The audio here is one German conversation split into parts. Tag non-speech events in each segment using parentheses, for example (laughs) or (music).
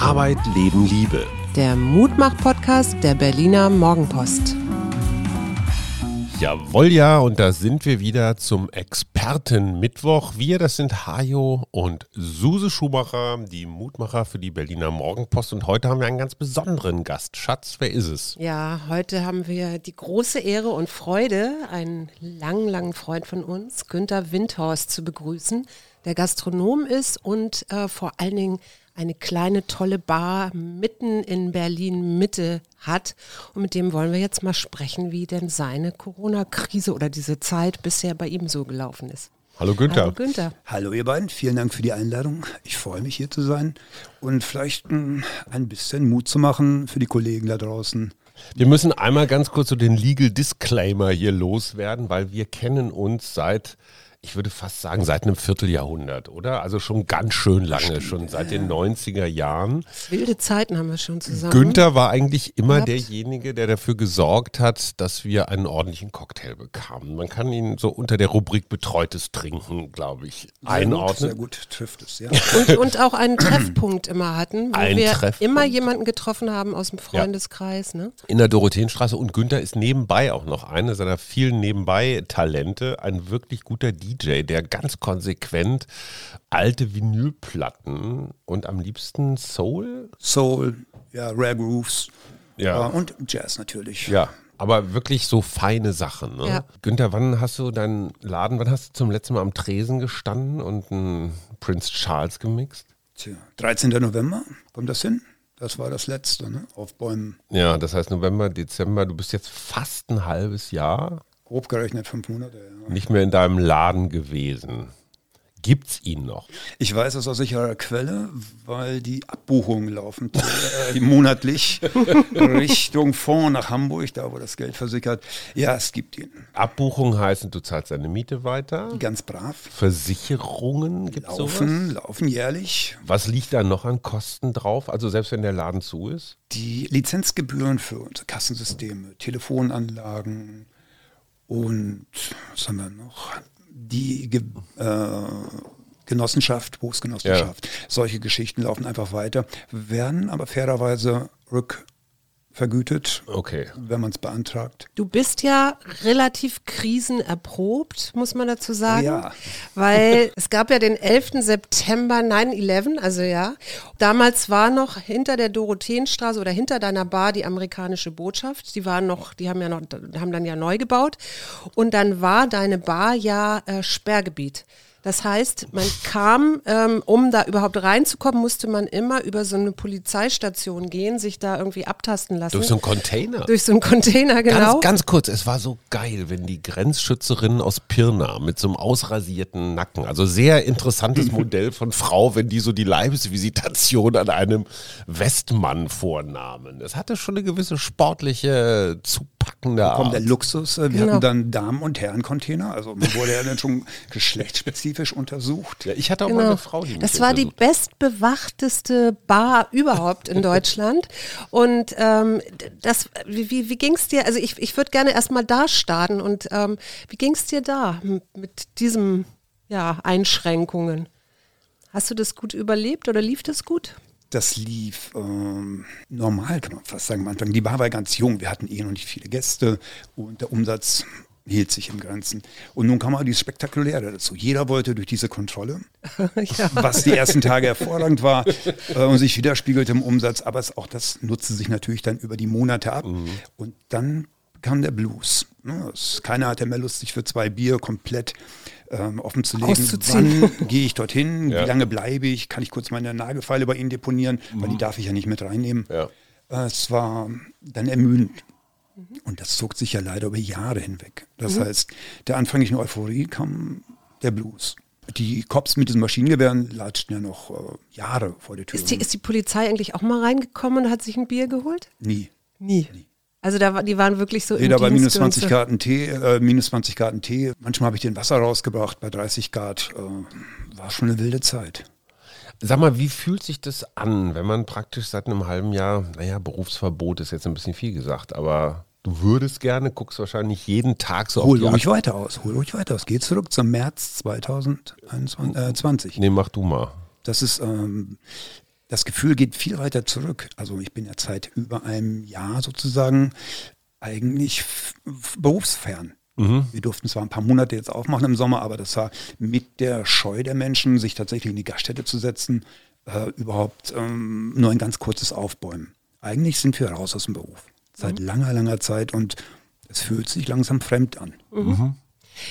Arbeit, Leben, Liebe. Der Mutmach-Podcast der Berliner Morgenpost. Jawohl, ja, und da sind wir wieder zum Experten-Mittwoch. Wir, das sind Hajo und Suse Schumacher, die Mutmacher für die Berliner Morgenpost. Und heute haben wir einen ganz besonderen Gast. Schatz, wer ist es? Ja, heute haben wir die große Ehre und Freude, einen langen, langen Freund von uns, Günther Windhorst, zu begrüßen, der Gastronom ist und äh, vor allen Dingen eine kleine tolle Bar mitten in Berlin Mitte hat. Und mit dem wollen wir jetzt mal sprechen, wie denn seine Corona-Krise oder diese Zeit bisher bei ihm so gelaufen ist. Hallo Günther. Hallo Günther. Hallo ihr beiden, vielen Dank für die Einladung. Ich freue mich hier zu sein und vielleicht mh, ein bisschen Mut zu machen für die Kollegen da draußen. Wir müssen einmal ganz kurz so den Legal Disclaimer hier loswerden, weil wir kennen uns seit ich würde fast sagen, seit einem Vierteljahrhundert, oder? Also schon ganz schön lange, Stimmt, schon seit den 90er Jahren. Wilde Zeiten haben wir schon zusammen. Günther war eigentlich immer gehabt. derjenige, der dafür gesorgt hat, dass wir einen ordentlichen Cocktail bekamen. Man kann ihn so unter der Rubrik Betreutes Trinken, glaube ich, sehr einordnen. Gut, sehr gut trifft es, ja. Und, und auch einen Treffpunkt immer hatten, wo Ein wir Treffpunkt. immer jemanden getroffen haben aus dem Freundeskreis. Ja. Ne? In der Dorotheenstraße. Und Günther ist nebenbei auch noch eine seiner vielen Nebenbei-Talente, ein wirklich guter DJ. DJ, der ganz konsequent alte Vinylplatten und am liebsten Soul? Soul, ja, Rare Grooves. Ja. und Jazz natürlich. Ja. Aber wirklich so feine Sachen. Ne? Ja. Günther, wann hast du deinen Laden, wann hast du zum letzten Mal am Tresen gestanden und einen Prince Charles gemixt? Tja, 13. November, kommt das hin? Das war das letzte, ne? Auf Bäumen. Ja, das heißt November, Dezember, du bist jetzt fast ein halbes Jahr Grob gerechnet fünf Monate, ja. Nicht mehr in deinem Laden gewesen. Gibt es ihn noch? Ich weiß es aus sicherer Quelle, weil die Abbuchungen laufen äh, monatlich (laughs) Richtung Fonds nach Hamburg, da wo das Geld versickert. Ja, es gibt ihn. Abbuchungen heißen, du zahlst deine Miete weiter? Ganz brav. Versicherungen gibt es Laufen, sowas? laufen jährlich. Was liegt da noch an Kosten drauf? Also selbst wenn der Laden zu ist? Die Lizenzgebühren für unsere Kassensysteme, Telefonanlagen, und was haben wir noch? Die Ge äh, Genossenschaft, Berufsgenossenschaft. Ja. Solche Geschichten laufen einfach weiter, werden aber fairerweise rück vergütet, okay. wenn man es beantragt. Du bist ja relativ krisenerprobt, muss man dazu sagen. Ja. Weil (laughs) es gab ja den 11. September 9-11, also ja. Damals war noch hinter der Dorotheenstraße oder hinter deiner Bar die amerikanische Botschaft. Die waren noch, die haben ja noch, haben dann ja neu gebaut. Und dann war deine Bar ja äh, Sperrgebiet. Das heißt, man kam, ähm, um da überhaupt reinzukommen, musste man immer über so eine Polizeistation gehen, sich da irgendwie abtasten lassen. Durch so einen Container. Durch so einen Container, genau. Ganz, ganz kurz, es war so geil, wenn die Grenzschützerin aus Pirna mit so einem ausrasierten Nacken, also sehr interessantes (laughs) Modell von Frau, wenn die so die Leibesvisitation an einem Westmann vornahmen. Es hatte schon eine gewisse sportliche zupackende Art. Kommt der Luxus, äh, wir genau. hatten dann Damen- und Herren-Container, also man wurde ja dann schon (laughs) geschlechtsspezifisch spezifisch untersucht. Ja, ich hatte auch genau. mal eine Frau, die Das war die bestbewachteste Bar überhaupt in (laughs) Deutschland. Und ähm, das, wie, wie, wie ging es dir? Also ich, ich würde gerne erstmal da starten. Und ähm, wie ging es dir da mit diesen ja, Einschränkungen? Hast du das gut überlebt oder lief das gut? Das lief ähm, normal, kann man fast sagen am Anfang. Die Bar war ganz jung, wir hatten eh noch nicht viele Gäste und der Umsatz hielt sich im Grenzen. Und nun kam auch die Spektakuläre dazu. Jeder wollte durch diese Kontrolle, (laughs) ja. was die ersten Tage hervorragend war äh, und sich widerspiegelte im Umsatz. Aber es, auch das nutzte sich natürlich dann über die Monate ab. Mhm. Und dann kam der Blues. Ne? Keiner hatte mehr Lust, sich für zwei Bier komplett ähm, offen zu legen. Wann gehe ich dorthin? (laughs) Ja. Wie lange bleibe ich? Kann ich kurz meine Nagelfeile bei Ihnen deponieren? Mhm. Weil die darf ich ja nicht mit reinnehmen. Ja. Äh, es war dann ermüdend. Mhm. Und das zog sich ja leider über Jahre hinweg. Das mhm. heißt, der anfänglichen Euphorie kam der Blues. Die Cops mit diesen Maschinengewehren latschten ja noch äh, Jahre vor der Tür. Ist die, ist die Polizei eigentlich auch mal reingekommen und hat sich ein Bier geholt? Nie. Nie. Also da, die waren wirklich so Weder im bei minus Dienst und 20 so. Grad Tee, äh, minus 20 Grad Tee. Manchmal habe ich den Wasser rausgebracht bei 30 Grad. Äh, war schon eine wilde Zeit. Sag mal, wie fühlt sich das an, wenn man praktisch seit einem halben Jahr, naja, Berufsverbot ist jetzt ein bisschen viel gesagt, aber du würdest gerne, guckst wahrscheinlich jeden Tag so Hol auf die ruhig weiter aus, hol ruhig weiter aus. Geh zurück zum März 2020. Nee, mach du mal. Das ist, ähm, das Gefühl geht viel weiter zurück. Also ich bin ja seit über einem Jahr sozusagen eigentlich f- berufsfern. Wir durften zwar ein paar Monate jetzt aufmachen im Sommer, aber das war mit der Scheu der Menschen, sich tatsächlich in die Gaststätte zu setzen, äh, überhaupt ähm, nur ein ganz kurzes Aufbäumen. Eigentlich sind wir raus aus dem Beruf. Seit langer, langer Zeit und es fühlt sich langsam fremd an.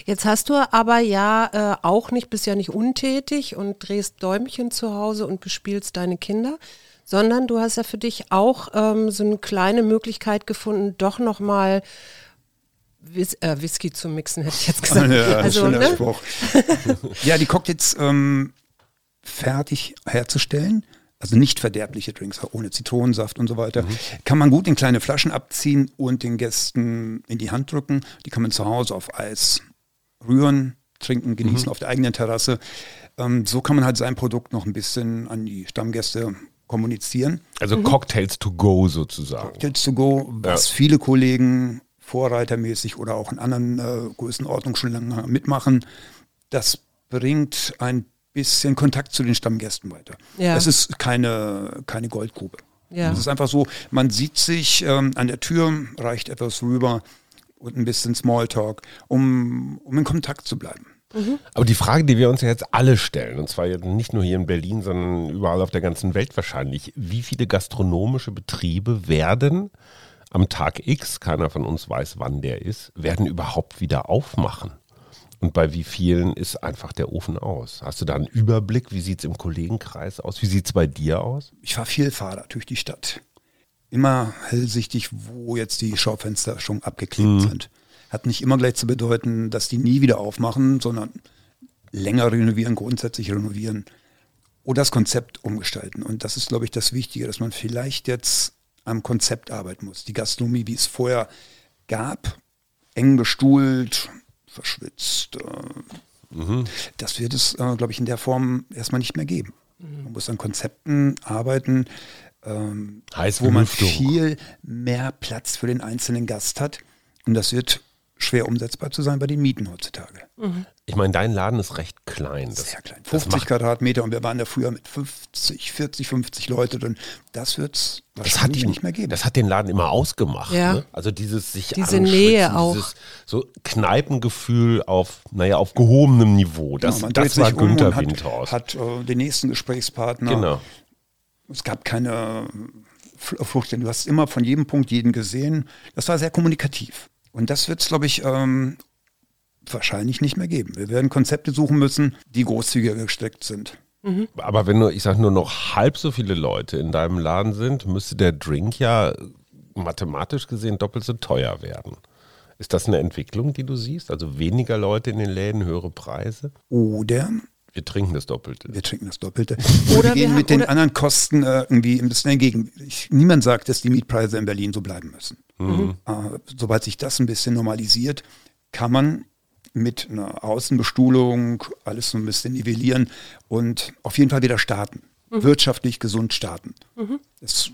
Jetzt hast du aber ja äh, auch nicht, bist ja nicht untätig und drehst Däumchen zu Hause und bespielst deine Kinder, sondern du hast ja für dich auch ähm, so eine kleine Möglichkeit gefunden, doch nochmal Whis äh, Whisky zu mixen, hätte ich jetzt (laughs) gesagt. Ja, also, schöner ne? Spruch. (laughs) ja, die Cocktails ähm, fertig herzustellen, also nicht verderbliche Drinks, ohne Zitronensaft und so weiter, kann man gut in kleine Flaschen abziehen und den Gästen in die Hand drücken. Die kann man zu Hause auf Eis rühren, trinken, genießen auf der eigenen Terrasse. Ähm, so kann man halt sein Produkt noch ein bisschen an die Stammgäste kommunizieren. Also Cocktails to go sozusagen. Cocktails to go, was viele Kollegen vorreitermäßig oder auch in anderen äh, Größenordnungen schon lange mitmachen, das bringt ein bisschen Kontakt zu den Stammgästen weiter. Ja. Es ist keine, keine Goldgrube. Ja. Es ist einfach so, man sieht sich ähm, an der Tür, reicht etwas rüber und ein bisschen Smalltalk, um, um in Kontakt zu bleiben. Aber die Frage, die wir uns ja jetzt alle stellen, und zwar jetzt nicht nur hier in Berlin, sondern überall auf der ganzen Welt wahrscheinlich, wie viele gastronomische Betriebe werden am Tag X, keiner von uns weiß, wann der ist, werden überhaupt wieder aufmachen? Und bei wie vielen ist einfach der Ofen aus? Hast du da einen Überblick? Wie sieht es im Kollegenkreis aus? Wie sieht es bei dir aus? Ich fahre viel Fahrrad durch die Stadt. Immer hellsichtig, wo jetzt die Schaufenster schon abgeklebt sind. Hat nicht immer gleich zu bedeuten, dass die nie wieder aufmachen, sondern länger renovieren, grundsätzlich renovieren oder das Konzept umgestalten. Und das ist, glaube ich, das Wichtige, dass man vielleicht jetzt am Konzept arbeiten muss. Die Gastronomie, wie es vorher gab, eng bestuhlt, verschwitzt, äh, das wird es, äh, glaube ich, in der Form erstmal nicht mehr geben. Man muss an Konzepten arbeiten, ähm, wo man viel mehr Platz für den einzelnen Gast hat. Und das wird schwer umsetzbar zu sein bei den Mieten heutzutage. Ich meine, dein Laden ist recht klein. Das, Sehr klein. das 50 macht Quadratmeter und wir waren da früher mit 50, 40, 50 Leute drin. Das wird es wahrscheinlich ihn, nicht mehr geben. das hat den Laden immer ausgemacht. Ja. Ne? Also dieses sich Diese Nähe auch. Dieses so Kneipengefühl auf, naja, auf gehobenem Niveau. Das, Genau, man das dreht war sich um Günther und hat, Windhaus. hat äh, den nächsten Gesprächspartner. genau. Es gab keine Fl- Flucht. Du hast immer von jedem Punkt jeden gesehen. Das war sehr kommunikativ. Und das wird es, glaube ich, ähm, wahrscheinlich nicht mehr geben. Wir werden Konzepte suchen müssen, die großzügiger gesteckt sind. Aber wenn nur, ich sag nur noch halb so viele Leute in deinem Laden sind, müsste der Drink ja mathematisch gesehen doppelt so teuer werden. Ist das eine Entwicklung, die du siehst? Also weniger Leute in den Läden, höhere Preise? Oder Wir trinken das Doppelte. wir trinken das Doppelte. Oder wir wir gehen haben- mit den anderen Kosten äh, irgendwie ein bisschen entgegen. Ich, niemand sagt, dass die Mietpreise in Berlin so bleiben müssen. Äh, sobald sich das ein bisschen normalisiert, kann man mit einer Außenbestuhlung alles so ein bisschen nivellieren und auf jeden Fall wieder starten. Wirtschaftlich gesund starten. Es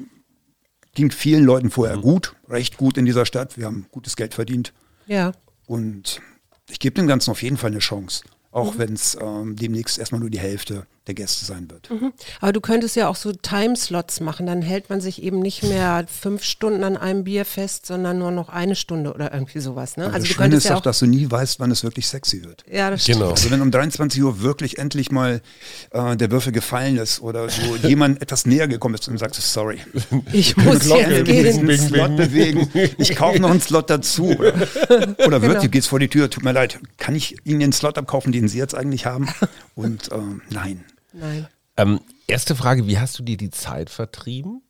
ging vielen Leuten vorher gut, recht gut in dieser Stadt. Wir haben gutes Geld verdient. Ja. Und ich gebe dem Ganzen auf jeden Fall eine Chance. Auch wenn es ähm, demnächst erstmal nur die Hälfte der Gäste sein wird. Aber du könntest ja auch so Timeslots machen, dann hält man sich eben nicht mehr fünf Stunden an einem Bier fest, sondern nur noch eine Stunde oder irgendwie sowas. Ne? Also Also das du Schöne könntest ist ja auch, dass du nie weißt, wann es wirklich sexy wird. Ja, das stimmt. Genau. Also wenn um 23 Uhr wirklich endlich mal äh, der Würfel gefallen ist oder so (laughs) jemand etwas näher gekommen ist und sagst sorry, Ich muss jetzt gehen. bing. Slot bewegen, ich kaufe noch einen Slot dazu. (laughs) Oder, oder wirklich, du gehst vor die Tür, tut mir leid, kann ich Ihnen den Slot abkaufen, den Sie jetzt eigentlich haben? (laughs) Und ähm, nein. Nein. Ähm, erste Frage, wie hast du dir die Zeit vertrieben?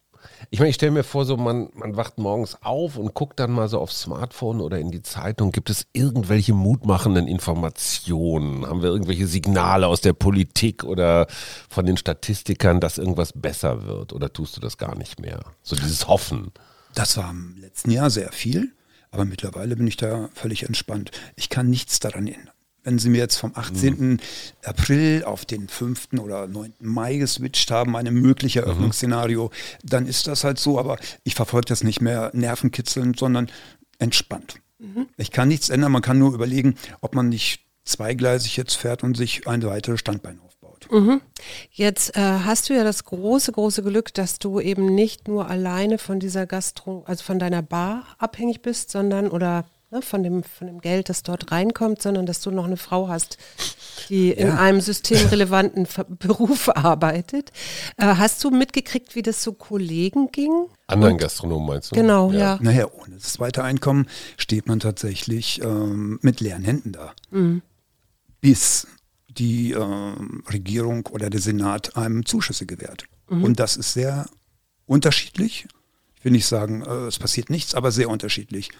Ich meine, ich stelle mir vor, so man, man wacht morgens auf und guckt dann mal so aufs Smartphone oder in die Zeitung. Gibt es irgendwelche mutmachenden Informationen? Haben wir irgendwelche Signale aus der Politik oder von den Statistikern, dass irgendwas besser wird? Oder tust du das gar nicht mehr? So dieses Hoffen. Das war im letzten Jahr sehr viel, aber mittlerweile bin ich da völlig entspannt. Ich kann nichts daran ändern. Wenn Sie mir jetzt vom 18. Mhm. April auf den 5. oder 9. Mai geswitcht haben, ein mögliches mhm. Eröffnungsszenario, mhm. dann ist das halt so, aber ich verfolge das nicht mehr nervenkitzelnd, sondern entspannt. Mhm. Ich kann nichts ändern, man kann nur überlegen, ob man nicht zweigleisig jetzt fährt und sich ein weiteres Standbein aufbaut. Mhm. Jetzt äh, hast du ja das große, große Glück, dass du eben nicht nur alleine von dieser Gastro, also von deiner Bar abhängig bist, sondern oder ne, von, dem, von dem Geld, das dort reinkommt, sondern dass du noch eine Frau hast, die ja. in einem systemrelevanten (laughs) Beruf arbeitet. Äh, hast du mitgekriegt, wie das so Kollegen ging? Anderen Gastronomen meinst du? Genau, ja. ja. Naja, ohne das zweite Einkommen steht man tatsächlich ähm, mit leeren Händen da. Mhm. Bis die ähm, Regierung oder der Senat einem Zuschüsse gewährt. Mhm. Und das ist sehr unterschiedlich. Ich will nicht sagen, äh, es passiert nichts, aber sehr unterschiedlich.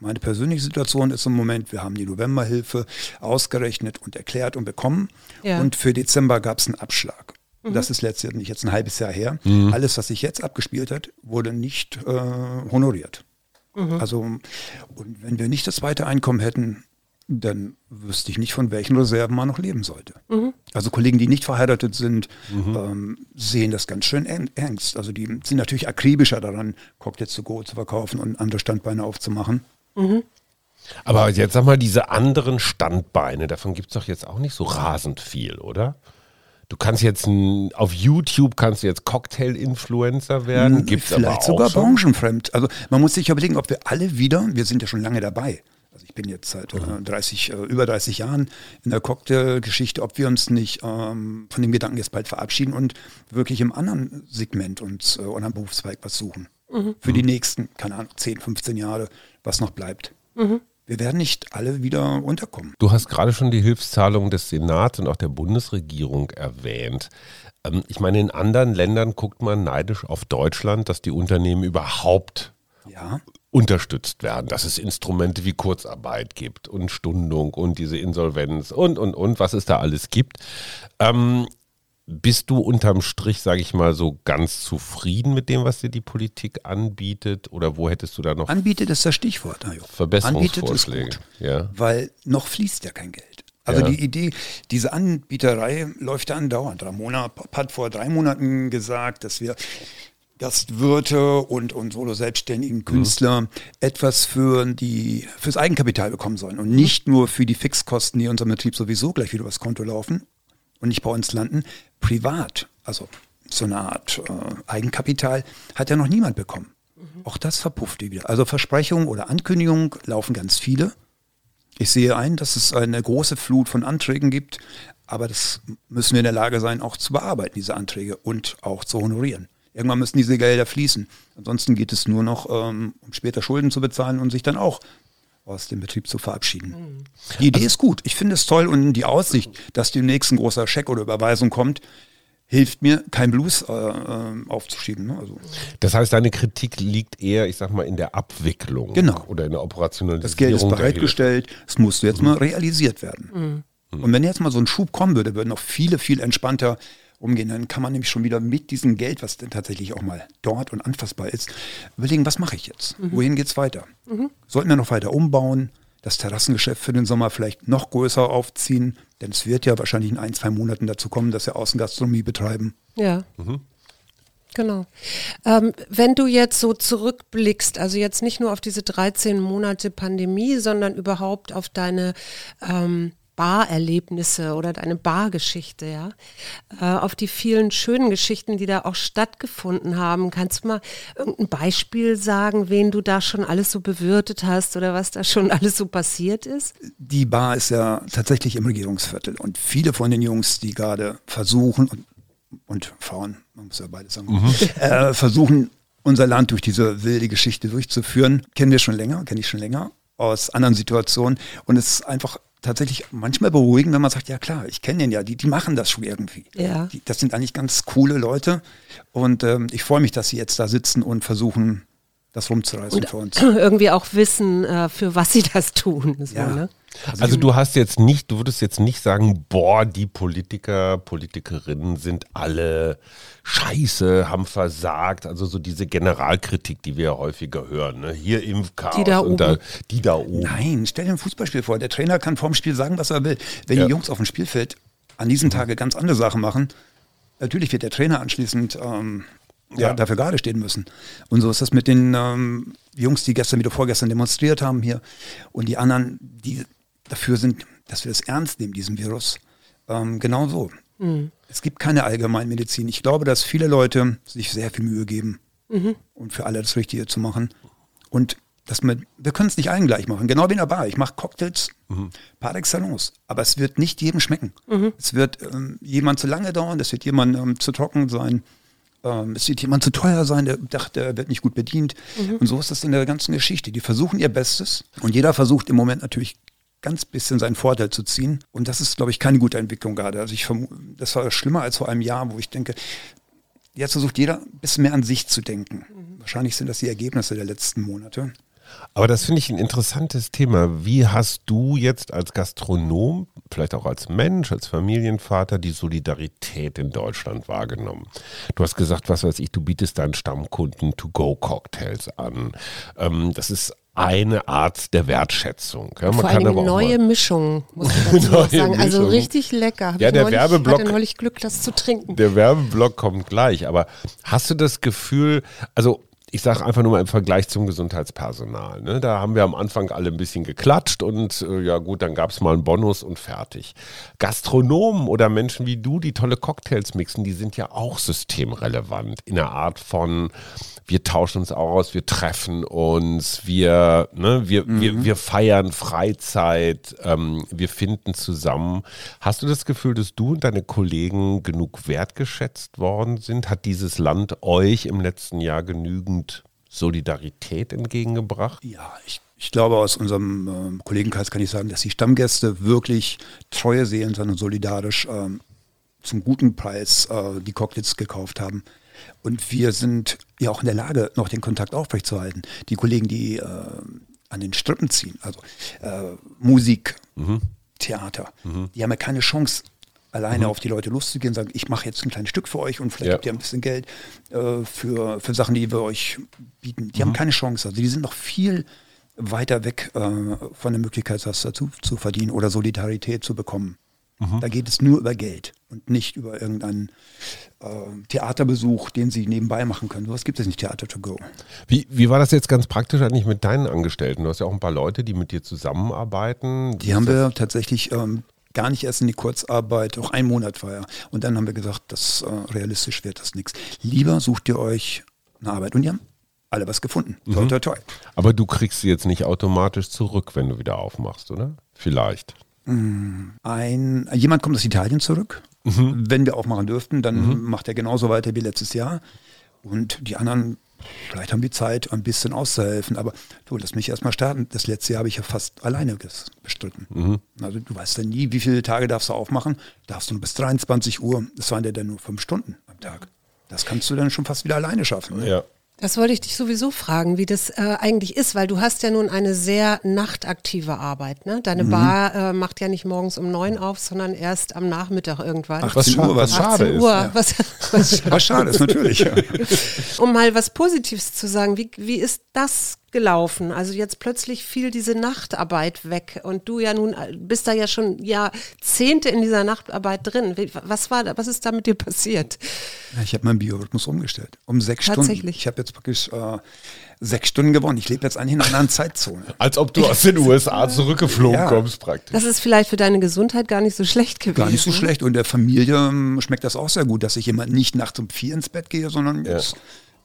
Meine persönliche Situation ist im Moment, wir haben die Novemberhilfe ausgerechnet und erklärt und bekommen. Ja. Und für Dezember gab es einen Abschlag. Mhm. Das ist letztendlich jetzt ein halbes Jahr her. Mhm. Alles, was sich jetzt abgespielt hat, wurde nicht äh, honoriert. Mhm. Also, und wenn wir nicht das zweite Einkommen hätten, dann wüsste ich nicht, von welchen Reserven man noch leben sollte. Mhm. Also Kollegen, die nicht verheiratet sind, mhm. ähm, sehen das ganz schön ernst. Also die sind natürlich akribischer daran, Cocktails zu go zu verkaufen und andere Standbeine aufzumachen. Mhm. Aber jetzt sag mal, diese anderen Standbeine, davon gibt es doch jetzt auch nicht so rasend viel, oder? Du kannst jetzt ein, auf YouTube kannst du jetzt Cocktail-Influencer werden. Gibt's Vielleicht sogar schon? branchenfremd. Also man muss sich überlegen, ob wir alle wieder, wir sind ja schon lange dabei. Also ich bin jetzt seit mhm. 30, äh, über 30 Jahren in der Cocktail-Geschichte, ob wir uns nicht ähm, von dem Gedanken jetzt bald verabschieden und wirklich im anderen Segment uns äh, oder am Berufszweig was suchen. Mhm. Für die nächsten, keine Ahnung, 10, 15 Jahre was noch bleibt. Mhm. Wir werden nicht alle wieder unterkommen. Du hast gerade schon die Hilfszahlungen des Senats und auch der Bundesregierung erwähnt. Ähm, ich meine, in anderen Ländern guckt man neidisch auf Deutschland, dass die Unternehmen überhaupt ja. unterstützt werden, dass es Instrumente wie Kurzarbeit gibt und Stundung und diese Insolvenz und, und, und, was es da alles gibt. Ähm, bist du unterm Strich, sage ich mal, so ganz zufrieden mit dem, was dir die Politik anbietet? Oder wo hättest du da noch? Anbietet ist das Stichwort. Ajo. Verbesserungsvorschläge. Anbietet ist gut, ja. Weil noch fließt ja kein Geld. Also ja. die Idee, diese Anbieterei läuft ja andauernd. Ramona hat vor drei Monaten gesagt, dass wir Gastwirte und, und solo-selbstständigen Künstler mhm. etwas für die, fürs Eigenkapital bekommen sollen und nicht nur für die Fixkosten, die in unserem Betrieb sowieso gleich wieder übers Konto laufen und nicht bei uns landen, privat, also so eine Art äh, Eigenkapital, hat ja noch niemand bekommen. Mhm. Auch das verpufft wieder. Also Versprechungen oder Ankündigungen laufen ganz viele. Ich sehe ein, dass es eine große Flut von Anträgen gibt, aber das müssen wir in der Lage sein, auch zu bearbeiten, diese Anträge und auch zu honorieren. Irgendwann müssen diese Gelder fließen. Ansonsten geht es nur noch, ähm, um später Schulden zu bezahlen und sich dann auch aus dem Betrieb zu verabschieden. Mhm. Die Idee also, ist gut. Ich finde es toll und die Aussicht, dass demnächst ein großer Scheck oder Überweisung kommt, hilft mir, kein Blues äh, äh, aufzuschieben. Ne? Also. Das heißt, deine Kritik liegt eher, ich sag mal, in der Abwicklung genau. oder in der Operationalisierung. Das Geld ist bereitgestellt, es musste jetzt mhm. mal realisiert werden. Mhm. Und wenn jetzt mal so ein Schub kommen würde, würden noch viele, viel entspannter umgehen. Dann kann man nämlich schon wieder mit diesem Geld, was denn tatsächlich auch mal dort und anfassbar ist, überlegen, was mache ich jetzt? Mhm. Wohin es weiter? Mhm. Sollten wir noch weiter umbauen? Das Terrassengeschäft für den Sommer vielleicht noch größer aufziehen, denn es wird ja wahrscheinlich in ein, zwei Monaten dazu kommen, dass wir Außengastronomie betreiben. Ja. Mhm. Genau. Ähm, wenn du jetzt so zurückblickst, also jetzt nicht nur auf diese 13 Monate Pandemie, sondern überhaupt auf deine ähm, Barerlebnisse oder deine Bargeschichte, ja, äh, auf die vielen schönen Geschichten, die da auch stattgefunden haben. Kannst du mal irgendein Beispiel sagen, wen du da schon alles so bewirtet hast oder was da schon (laughs) alles so passiert ist? Die Bar ist ja tatsächlich im Regierungsviertel und viele von den Jungs, die gerade versuchen und, und Frauen, man muss ja beides sagen, mhm. (laughs) äh, versuchen unser Land durch diese wilde Geschichte durchzuführen, kennen wir schon länger, kenne ich schon länger aus anderen Situationen und es ist einfach tatsächlich manchmal beruhigen, wenn man sagt, ja klar, ich kenne den ja, die, die machen das schon irgendwie. Ja. Die, das sind eigentlich ganz coole Leute und ähm, ich freue mich, dass sie jetzt da sitzen und versuchen, das rumzureißen Und für uns. (clears throat) irgendwie auch wissen, äh, für was sie das tun. So, Ja. ne? Also du hast jetzt nicht, du würdest jetzt nicht sagen, boah, die Politiker, Politikerinnen sind alle scheiße, haben versagt. Also so diese Generalkritik, die wir ja häufiger hören. Ne? Hier Impfchaos. Die da die da oben. Nein, stell dir ein Fußballspiel vor. Der Trainer kann vorm Spiel sagen, was er will. Wenn Ja. die Jungs auf dem Spielfeld an diesem Tage ganz andere Sachen machen, natürlich wird der Trainer anschließend ähm, ja. Ja. dafür gerade stehen müssen. Und so ist das mit den ähm, Jungs, die gestern wieder vorgestern demonstriert haben hier und die anderen, die dafür sind, dass wir das ernst nehmen, diesen Virus. Ähm, genau so. Es gibt keine Allgemeinmedizin. Ich glaube, dass viele Leute sich sehr viel Mühe geben, und für alle das Richtige zu machen. Und dass man, wir können es nicht allen gleich machen. Genau wie in der Bar. Ich mache Cocktails par excellence. Aber es wird nicht jedem schmecken. Es wird ähm, jemand zu lange dauern, es wird jemand ähm, zu trocken sein. Ähm, es wird jemand zu teuer sein, der dachte, er wird nicht gut bedient. Und so ist das in der ganzen Geschichte. Die versuchen ihr Bestes und jeder versucht im Moment natürlich ganz bisschen seinen Vorteil zu ziehen. Und das ist, glaube ich, keine gute Entwicklung gerade. Also ich das war schlimmer als vor einem Jahr, wo ich denke, jetzt versucht jeder ein bisschen mehr an sich zu denken. Wahrscheinlich sind das die Ergebnisse der letzten Monate. Aber das finde ich ein interessantes Thema. Wie hast du jetzt als Gastronom, vielleicht auch als Mensch, als Familienvater, die Solidarität in Deutschland wahrgenommen? Du hast gesagt, was weiß ich, du bietest deinen Stammkunden To-Go-Cocktails an. Ähm, das ist eine Art der Wertschätzung. Ja, man Vor kann aber auch neue Mischung, muss ich (laughs) dazu sagen. Also Mischung. richtig lecker. Hab Ja, ich der neulich, Werbeblock- hatte neulich Glück, das zu trinken. Der Werbeblock kommt gleich, aber hast du das Gefühl, also ich sage einfach nur mal im Vergleich zum Gesundheitspersonal, ne? da haben wir am Anfang alle ein bisschen geklatscht und äh, ja gut, dann gab es mal einen Bonus und fertig. Gastronomen oder Menschen wie du, die tolle Cocktails mixen, die sind ja auch systemrelevant in der Art von, wir tauschen uns aus, wir treffen uns, wir, ne, wir, wir, wir feiern Freizeit, ähm, wir finden zusammen. Hast du das Gefühl, dass du und deine Kollegen genug wertgeschätzt worden sind? Hat dieses Land euch im letzten Jahr genügend Solidarität entgegengebracht? Ja, ich, ich glaube, aus unserem ähm, Kollegenkreis kann ich sagen, dass die Stammgäste wirklich treue Seelen sind und solidarisch ähm, zum guten Preis äh, die Cocktails gekauft haben. Und wir sind ja auch in der Lage, noch den Kontakt aufrechtzuerhalten. Die Kollegen, die äh, an den Strippen ziehen, also äh, Musik, Theater, die haben ja keine Chance, alleine auf die Leute loszugehen und sagen, ich mache jetzt ein kleines Stück für euch und vielleicht Ja. habt ihr ein bisschen Geld äh, für, für Sachen, die wir euch bieten. Die haben keine Chance. Also die sind noch viel weiter weg äh, von der Möglichkeit, was dazu zu verdienen oder Solidarität zu bekommen. Da geht es nur über Geld und nicht über irgendeinen äh, Theaterbesuch, den sie nebenbei machen können. Sowas gibt es nicht, Theater to go. Wie, wie war das jetzt ganz praktisch eigentlich mit deinen Angestellten? Du hast ja auch ein paar Leute, die mit dir zusammenarbeiten. Die haben wir tatsächlich ähm, gar nicht erst in die Kurzarbeit, auch ein Monat war ja. Und dann haben wir gesagt, das äh, realistisch wird das nichts. Lieber sucht ihr euch eine Arbeit. Und die haben alle was gefunden. Toi, toi, toi. Aber du kriegst sie jetzt nicht automatisch zurück, wenn du wieder aufmachst, oder? Vielleicht. Ein, jemand kommt aus Italien zurück. Wenn wir aufmachen dürften, dann macht er genauso weiter wie letztes Jahr. Und die anderen, vielleicht haben die Zeit, ein bisschen auszuhelfen. Aber du, lass mich erstmal starten. Das letzte Jahr habe ich ja fast alleine bestritten. Also du weißt ja nie, wie viele Tage darfst du aufmachen. Darfst du nur bis 23 Uhr. Das waren ja dann nur fünf Stunden am Tag. Das kannst du dann schon fast wieder alleine schaffen. Ne? Ja. Das wollte ich dich sowieso fragen, wie das äh, eigentlich ist, weil du hast ja nun eine sehr nachtaktive Arbeit. Ne? Deine Mhm. Bar äh, macht ja nicht morgens um neun auf, sondern erst am Nachmittag irgendwann. 18 scha- Uhr, was was, schade 18 ist, Uhr. ja. (laughs) Was, was, was schade ist, natürlich. (laughs) Um mal was Positives zu sagen, wie, wie ist das gelaufen? Also jetzt plötzlich fiel diese Nachtarbeit weg und du ja nun äh, bist da ja schon Jahrzehnte in dieser Nachtarbeit drin. Was war da, was ist da mit dir passiert? Ja, Ich habe meinen Biorhythmus umgestellt. Um sechs Stunden. Tatsächlich? Ich habe jetzt praktisch äh, sechs Stunden gewonnen. Ich lebe jetzt eigentlich in einer anderen Zeitzone. (laughs) Als ob du aus den USA zurückgeflogen Ja. kommst, praktisch. Das ist vielleicht für deine Gesundheit gar nicht so schlecht gewesen. Gar nicht so schlecht. Und der Familie ähm, schmeckt das auch sehr gut, dass ich immer nicht nachts um vier ins Bett gehe, sondern Ja.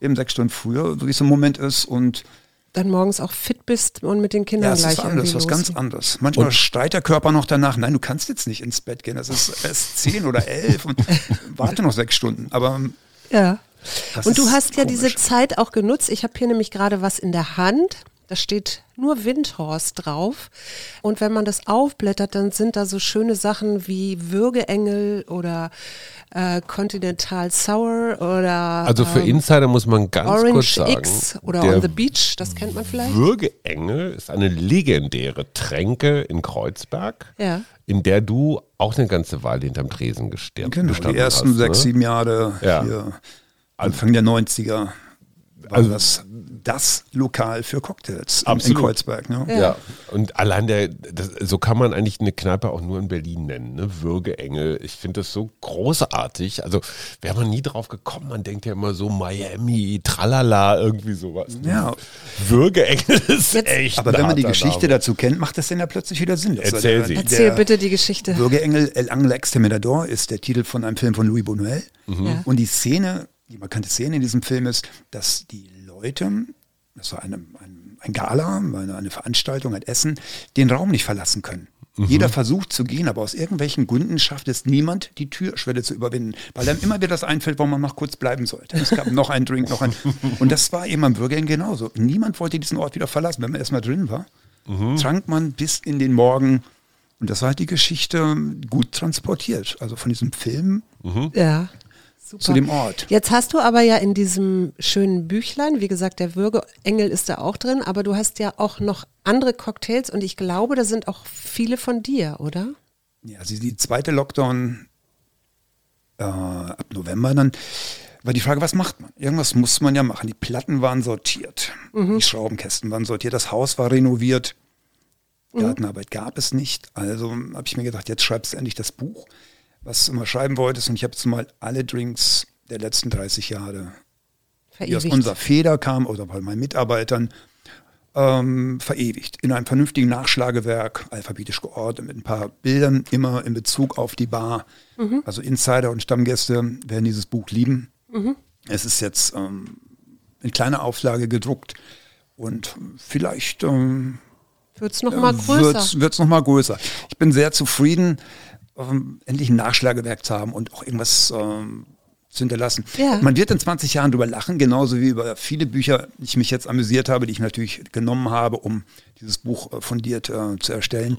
eben sechs Stunden früher, so wie es im Moment ist. Und Dann morgens auch fit bist und mit den Kindern ja, gleich ist anders, was ganz anderes. Manchmal schreit der Körper noch danach, nein, du kannst jetzt nicht ins Bett gehen. Das ist erst zehn oder elf und (laughs) warte noch sechs Stunden. Aber Ja. Das Und du hast ja komisch. diese Zeit auch genutzt. Ich habe hier nämlich gerade was in der Hand. Da steht nur Windhorst drauf. Und wenn man das aufblättert, dann sind da so schöne Sachen wie Würgeengel oder äh, Continental Sour oder Also für ähm, Insider muss man ganz kurz Orange sagen, X oder der On the Beach, das kennt man vielleicht. Würgeengel ist eine legendäre Tränke in Kreuzberg, Ja. in der du auch eine ganze Weile hinterm Tresen gestirbt Genau, die ersten hast, sechs, ne? sieben Jahre Ja. hier, Anfang der 90er, war Also- das das Lokal für Cocktails in, in Absolut. Kreuzberg. Ne? Ja. und allein der, das, so kann man eigentlich eine Kneipe auch nur in Berlin nennen, ne? Würgeengel. Ich finde das so großartig. Also wäre man nie drauf gekommen, man denkt ja immer so Miami, tralala, irgendwie sowas. ne? Ja. Würgeengel (laughs) ist Jetzt- echt Aber wenn man die Geschichte Name. dazu kennt, macht das dann ja plötzlich wieder Sinn. Das Erzähl war sie. der- Erzähl der bitte die Geschichte. Bürgerengel El Angle Exterminador ist der Titel von einem Film von Louis Buñuel. Ja. Und die Szene, die markante Szene in diesem Film ist, dass die Leute, das war eine, ein, ein Gala, eine, eine Veranstaltung, ein Essen, den Raum nicht verlassen können. Jeder versucht zu gehen, aber aus irgendwelchen Gründen schafft es niemand, die Türschwelle zu überwinden, weil einem immer wieder das einfällt, warum man noch kurz bleiben sollte. Es gab noch einen Drink, noch ein. Und das war eben am Bürgerring genauso. Niemand wollte diesen Ort wieder verlassen. Wenn man erstmal drin war, trank man bis in den Morgen. Und das war halt die Geschichte gut transportiert. Also von diesem Film Ja. Super. zu dem Ort. Jetzt hast du aber ja in diesem schönen Büchlein, wie gesagt, der Würgeengel ist da auch drin, aber du hast ja auch noch andere Cocktails und ich glaube, da sind auch viele von dir, oder? Ja, also die zweite Lockdown äh, ab November dann war die Frage, was macht man? Irgendwas muss man ja machen. Die Platten waren sortiert, die Schraubenkästen waren sortiert, das Haus war renoviert, Gartenarbeit gab es nicht. Also habe ich mir gedacht, jetzt schreibst du endlich das Buch, was du immer schreiben wolltest. Und ich habe jetzt mal alle Drinks der letzten 30 Jahre, die aus Verewigt. unserer Feder kamen oder bei meinen Mitarbeitern, ähm, verewigt. In einem vernünftigen Nachschlagewerk, alphabetisch geordnet, mit ein paar Bildern, immer in Bezug auf die Bar. Also Insider und Stammgäste werden dieses Buch lieben. Es ist jetzt ähm, in kleiner Auflage gedruckt und vielleicht ähm, Wird es nochmal größer? wird es nochmal größer. Ich bin sehr zufrieden, ähm, endlich ein Nachschlagewerk zu haben und auch irgendwas ähm, zu hinterlassen. Ja. Man wird in 20 Jahren drüber lachen, genauso wie über viele Bücher, die ich mich jetzt amüsiert habe, die ich natürlich genommen habe, um dieses Buch äh, fundiert äh, zu erstellen.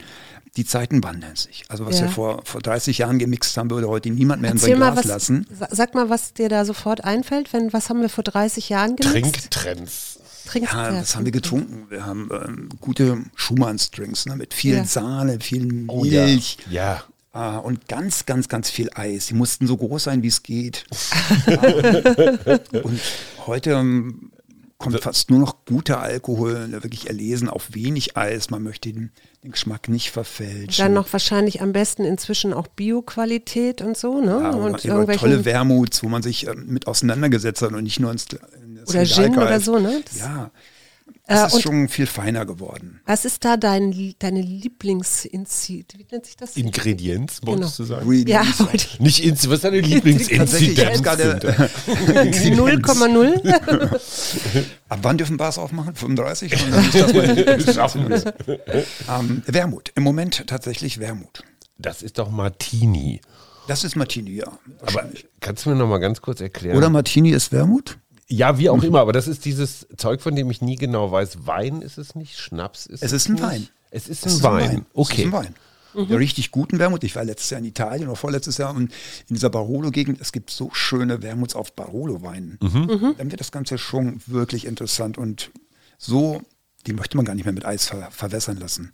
Die Zeiten wandeln sich. Also was Ja. wir vor, vor 30 Jahren gemixt haben, würde heute niemand mehr in Erzähl sein mal, Glas was, lassen. sa- sag mal, was dir da sofort einfällt. Wenn, was haben wir vor 30 Jahren gemixt? Trinktrends. Trinktrends. Ja, was haben wir getrunken? Wir haben ähm, gute Schumanns-Drinks ne, mit viel Ja. Sahne, viel Oh ja. Milch. Ja. Ah, und ganz, ganz, ganz viel Eis. Die mussten so groß sein, wie es geht. (laughs) und heute ähm, kommt fast nur noch guter Alkohol, ne, wirklich erlesen auf wenig Eis. Man möchte den, den Geschmack nicht verfälschen. Dann noch wahrscheinlich am besten inzwischen auch Bio-Qualität und so, ne? ja, und irgendwelchen tolle Wermuts, wo man sich ähm, mit auseinandesetzt hat und nicht nur ins, in das Oder Gin oder so, ne? Das- ja, Äh, das ist und- schon viel feiner geworden. Was ist da dein, deine Lieblingsinzid? Wie nennt sich das? Ingredienz, wolltest Genau. du sagen? Ja, wollte ich- Nicht Inzi, was ist deine Lieblingsinzidenz? hab's gerade. 0,0? (laughs) Ab wann dürfen Bars aufmachen? 35? Und dann ist das mal (laughs) Schaffen wir. ähm, Wermut. Im Moment tatsächlich Wermut. Das ist doch Martini. Das ist Martini, ja. Aber kannst du mir noch mal ganz kurz erklären? Oder Martini ist Wermut? Ja, wie auch immer, aber das ist dieses Zeug, von dem ich nie genau weiß. Wein ist es nicht, Schnaps ist Es es ist ein nicht. Wein. Es ist Es ein ist Wein. Es Okay. ist ein Wein. Der richtig guten Wermut. Ich war letztes Jahr in Italien oder vorletztes Jahr und in dieser Barolo-Gegend, es gibt so schöne Wermuts auf Barolo-Weinen. Dann wird das Ganze schon wirklich interessant und so, die möchte man gar nicht mehr mit Eis ver verwässern lassen.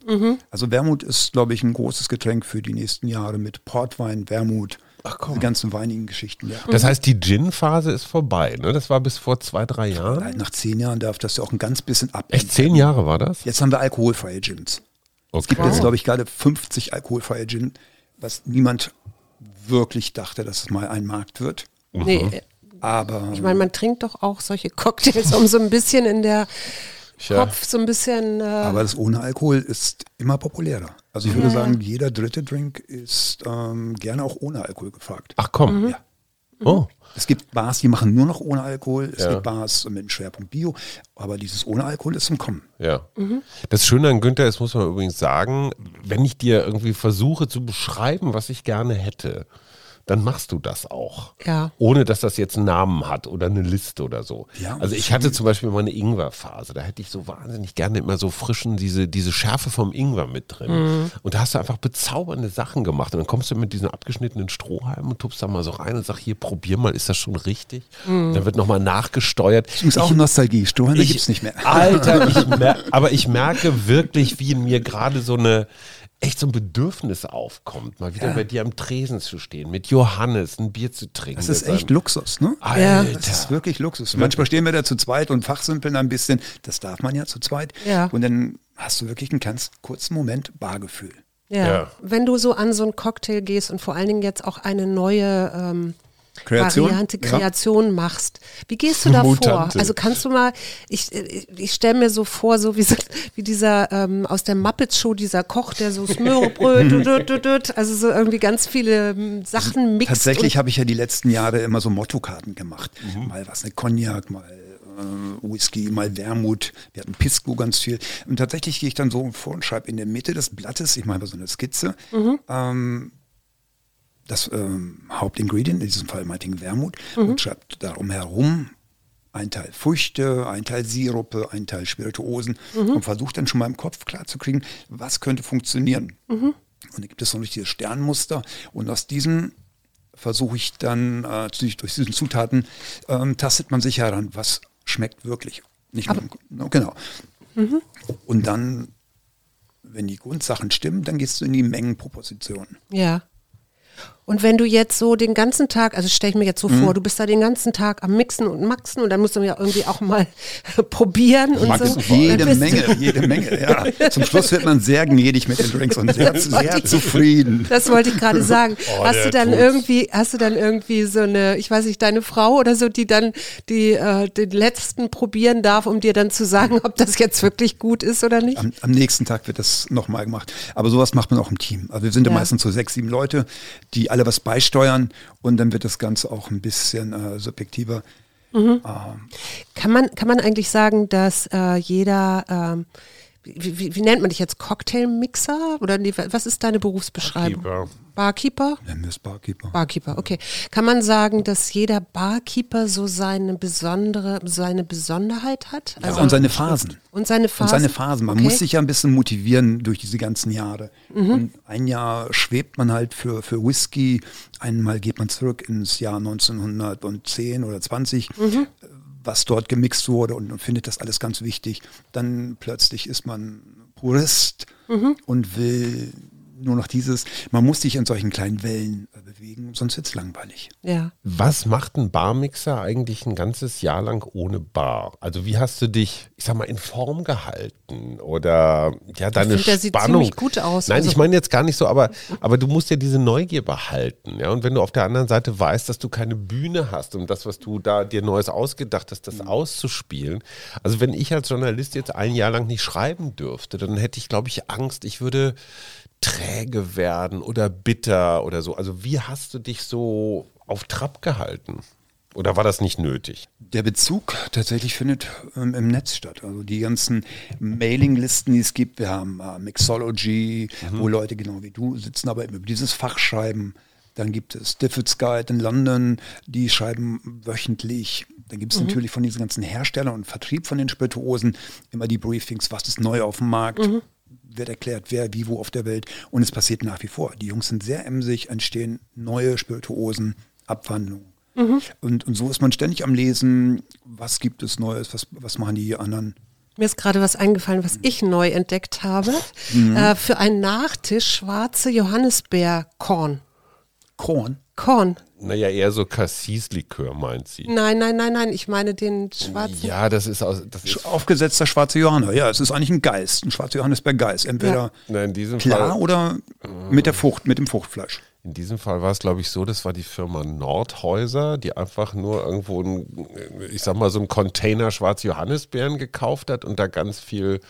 Also Wermut ist, glaube ich, ein großes Getränk für die nächsten Jahre mit Portwein, Wermut, Ach, komm. die ganzen weinigen Geschichten. Ja. Das heißt, die Gin-Phase ist vorbei, ne? Das war bis vor zwei, drei Jahren. Nein, Nach zehn Jahren darf das ja auch ein ganz bisschen ab. Echt zehn Jahre war das? Jetzt haben wir alkoholfreie Gins. Es gibt Okay. jetzt, glaube ich, gerade 50 alkoholfreie Gin, was niemand wirklich dachte, dass es mal ein Markt wird. Nee, äh, Aber ich meine, man trinkt doch auch solche Cocktails, um so ein bisschen in der Tja. Kopf so ein bisschen. Äh, Aber das ohne Alkohol ist immer populärer. Also ich würde sagen, jeder dritte Drink ist ähm, gerne auch ohne Alkohol gefragt. Ach komm. Mhm. Ja. Oh. Es gibt Bars, die machen nur noch ohne Alkohol. Es Ja. gibt Bars mit einem Schwerpunkt Bio. Aber dieses ohne Alkohol ist im Kommen. Ja. Das Schöne an Günther ist, muss man übrigens sagen, wenn ich dir irgendwie versuche zu beschreiben, was ich gerne hätte, dann machst du das auch. Ja. Ohne dass das jetzt einen Namen hat oder eine Liste oder so. Ja, also ich hatte zum Beispiel mal eine Ingwerphase. Da hätte ich so wahnsinnig gerne immer so frischen, diese, diese Schärfe vom Ingwer mit drin. Mhm. Und da hast du einfach bezaubernde Sachen gemacht. Und dann kommst du mit diesen abgeschnittenen Strohhalmen und tupst da mal so rein und sagst, hier, probier mal, ist das schon richtig? Mhm. Dann wird nochmal nachgesteuert. Übrigens auch Nostalgie. Strohhalme gibt es nicht mehr. Alter, ich (laughs) mer aber ich merke wirklich, wie in mir gerade so eine echt so ein Bedürfnis aufkommt, mal wieder Ja. bei dir am Tresen zu stehen, mit Johannes ein Bier zu trinken. Das ist echt Luxus, ne? Ja. Alter. Das ist wirklich Luxus. Manchmal stehen wir da zu zweit und fachsimpeln ein bisschen. Das darf man ja zu zweit. Ja. Und dann hast du wirklich einen ganz kurzen Moment Bargefühl. Ja. Ja. Wenn du so an so einen Cocktail gehst und vor allen Dingen jetzt auch eine neue ähm, Kreation? Variante, Ja. Kreation machst, wie gehst du (laughs) da vor? Also kannst du mal, ich, ich, ich stelle mir so vor, so wie, so, wie dieser ähm, aus der Muppets Show, dieser Koch, der so dut, also so irgendwie ganz viele ähm, Sachen mixt. Tatsächlich habe ich ja die letzten Jahre immer so Mottokarten gemacht. Mal was, eine Cognac, mal äh, Whisky, mal Wermut. Wir hatten Pisco ganz viel. Und tatsächlich gehe ich dann so vor und schreibe in der Mitte des Blattes, ich mache so eine Skizze, ähm, das ähm, Hauptingredient, in diesem Fall meinetwegen Wermut, und schreibe darum herum ein Teil Früchte, ein Teil Sirupe, ein Teil Spirituosen und versuche dann schon mal im Kopf klarzukriegen, was könnte funktionieren. Und dann gibt es noch nicht dieses Sternmuster und aus diesem versuche ich dann äh, durch, diesen Zutaten ähm, tastet man sich heran, was schmeckt wirklich. Nicht nur, im- genau. Und dann, wenn die Grundsachen stimmen, dann gehst du in die Mengenproposition. Ja. Und wenn du jetzt so den ganzen Tag, also stell ich mir jetzt so Mhm. vor, du bist da den ganzen Tag am Mixen und Maxen und dann musst du ja irgendwie auch mal (laughs) probieren und Maxen so. Jede Menge, jede Menge, ja. (laughs) Zum Schluss wird man sehr gnädig mit den Drinks und sehr, sehr zufrieden. Das wollte ich gerade sagen. (laughs) Oh, hast du dann tut's. irgendwie, hast du dann irgendwie so eine, ich weiß nicht, deine Frau oder so, die dann die äh, den letzten probieren darf, um dir dann zu sagen, ob das jetzt wirklich gut ist oder nicht? Am, am nächsten Tag wird das nochmal gemacht. Aber sowas macht man auch im Team. Also wir sind ja Ja. meistens so sechs, sieben Leute, die alle was beisteuern und dann wird das Ganze auch ein bisschen äh, subjektiver. Kann man, kann man eigentlich sagen, dass äh, jeder, ähm, wie, wie, wie nennt man dich jetzt, Cocktailmixer? Oder nee, was ist deine Berufsbeschreibung? Barkeeper. Barkeeper? Nennen wir es Barkeeper. Barkeeper, okay. Kann man sagen, dass jeder Barkeeper so seine besondere, seine Besonderheit hat? Also Ja, und seine Phasen. Und seine Und Phasen? seine Phasen. Man Okay. muss sich ja ein bisschen motivieren durch diese ganzen Jahre. Und ein Jahr schwebt man halt für, für Whisky, einmal geht man zurück ins Jahr 1910 oder 20, was dort gemixt wurde und, und findet das alles ganz wichtig. Dann plötzlich ist man Purist und will nur noch dieses, man muss sich in solchen kleinen Wellen äh, bewegen, sonst wird es langweilig. Ja. Was macht ein Barmixer eigentlich ein ganzes Jahr lang ohne Bar? Also wie hast du dich, ich sag mal, in Form gehalten oder ja deine der sieht Spannung? ziemlich gut aus. Nein, Also- ich meine jetzt gar nicht so, aber aber du musst ja diese Neugier behalten, ja. Und wenn du auf der anderen Seite weißt, dass du keine Bühne hast, um das, was du da dir Neues ausgedacht hast, das auszuspielen. Also wenn ich als Journalist jetzt ein Jahr lang nicht schreiben dürfte, dann hätte ich, glaube ich, Angst, ich würde träge werden oder bitter oder so. Also wie hast du dich so auf Trab gehalten? Oder war das nicht nötig? Der Bezug tatsächlich findet ähm, im Netz statt. Also die ganzen Mailinglisten, die es gibt. Wir haben äh, Mixology, wo Leute genau wie du sitzen, aber über dieses Fach schreiben. Dann gibt es Diffits Guide in London, die schreiben wöchentlich. Dann gibt es natürlich von diesen ganzen Herstellern und Vertrieb von den Spirituosen immer die Briefings, was ist neu auf dem Markt, wird erklärt, wer wie wo auf der Welt. Und es passiert nach wie vor. Die Jungs sind sehr emsig, entstehen neue Spirituosen, Abwandlungen. Und, und so ist man ständig am Lesen, was gibt es Neues, was, was machen die anderen. Mir ist gerade was eingefallen, was ich neu entdeckt habe. Mhm. Äh, für einen Nachtisch schwarze Johannisbeerkorn. Korn. Korn. Naja, eher so Cassis-Likör, meint sie. Nein, nein, nein, nein, ich meine den schwarzen. Ja, das ist aus. Das ist, Aufgesetzter schwarze Johanna. Ja, es ist eigentlich ein Geist, ein schwarzer Johannisbeer-Geist. Entweder na, in diesem klar Fall. oder mit der Frucht, mit dem Fruchtfleisch. In diesem Fall war es, glaube ich, so, das war die Firma Nordhäuser, die einfach nur irgendwo, ein, ich sag mal, so einen Container schwarze Johannisbeeren gekauft hat und da ganz viel